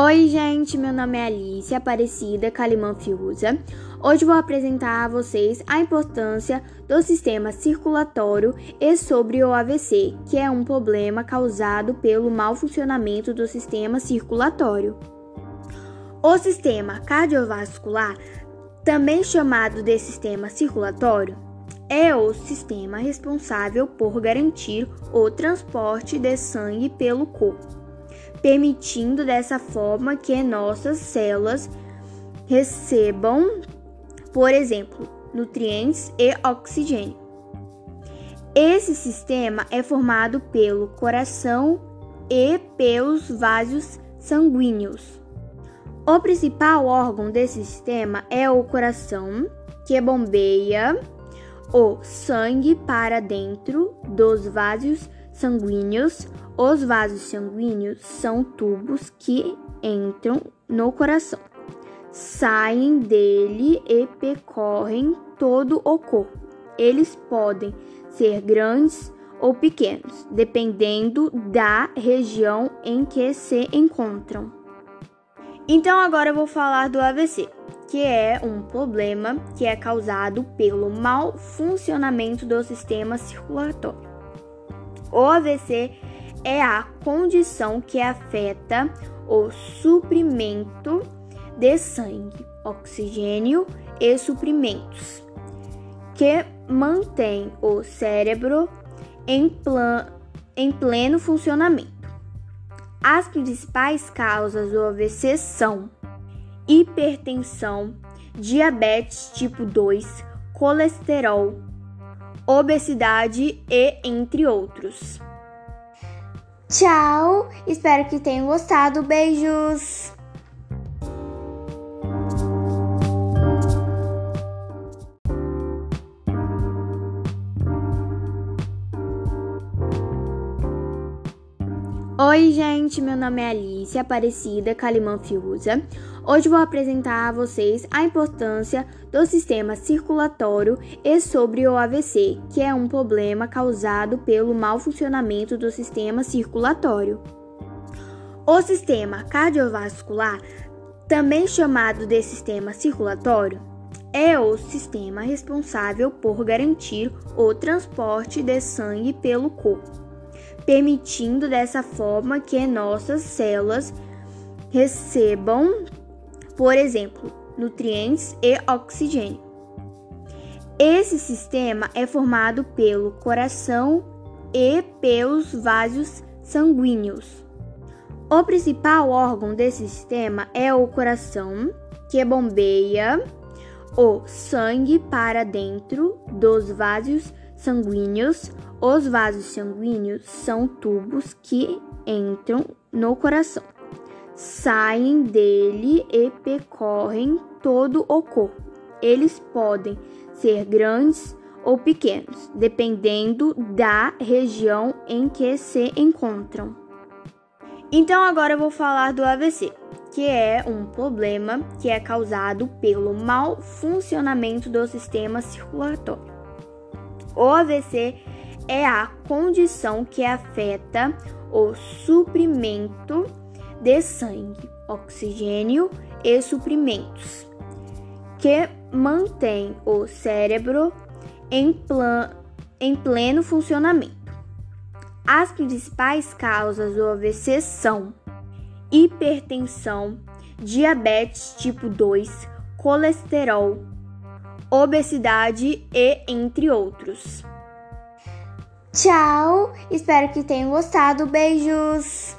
Oi, gente, meu nome é Alice Aparecida Calimã Fiuza. Hoje vou apresentar a vocês a importância do sistema circulatório e sobre o AVC, que é um problema causado pelo mau funcionamento do sistema circulatório. O sistema cardiovascular, também chamado de sistema circulatório, é o sistema responsável por garantir o transporte de sangue pelo corpo permitindo dessa forma que nossas células recebam, por exemplo, nutrientes e oxigênio. Esse sistema é formado pelo coração e pelos vasos sanguíneos. O principal órgão desse sistema é o coração, que bombeia o sangue para dentro dos vasos sanguíneos. Os vasos sanguíneos são tubos que entram no coração, saem dele e percorrem todo o corpo. Eles podem ser grandes ou pequenos, dependendo da região em que se encontram. Então agora eu vou falar do AVC, que é um problema que é causado pelo mau funcionamento do sistema circulatório. O AVC é a condição que afeta o suprimento de sangue, oxigênio e suprimentos, que mantém o cérebro em, em pleno funcionamento. As principais causas do AVC são hipertensão, diabetes tipo 2, colesterol, obesidade e entre outros. Tchau, espero que tenham gostado. Beijos! Oi, gente, meu nome é Alice Aparecida Calimã Fiuza. Hoje vou apresentar a vocês a importância do sistema circulatório e sobre o AVC, que é um problema causado pelo mau funcionamento do sistema circulatório. O sistema cardiovascular, também chamado de sistema circulatório, é o sistema responsável por garantir o transporte de sangue pelo corpo permitindo dessa forma que nossas células recebam, por exemplo, nutrientes e oxigênio. Esse sistema é formado pelo coração e pelos vasos sanguíneos. O principal órgão desse sistema é o coração, que bombeia o sangue para dentro dos vasos sanguíneos. Os vasos sanguíneos são tubos que entram no coração, saem dele e percorrem todo o corpo. Eles podem ser grandes ou pequenos, dependendo da região em que se encontram. Então agora eu vou falar do AVC, que é um problema que é causado pelo mau funcionamento do sistema circulatório. O AVC é a condição que afeta o suprimento de sangue, oxigênio e suprimentos, que mantém o cérebro em, em pleno funcionamento. As principais causas do AVC são hipertensão, diabetes tipo 2, colesterol, obesidade e entre outros. Tchau, espero que tenham gostado. Beijos!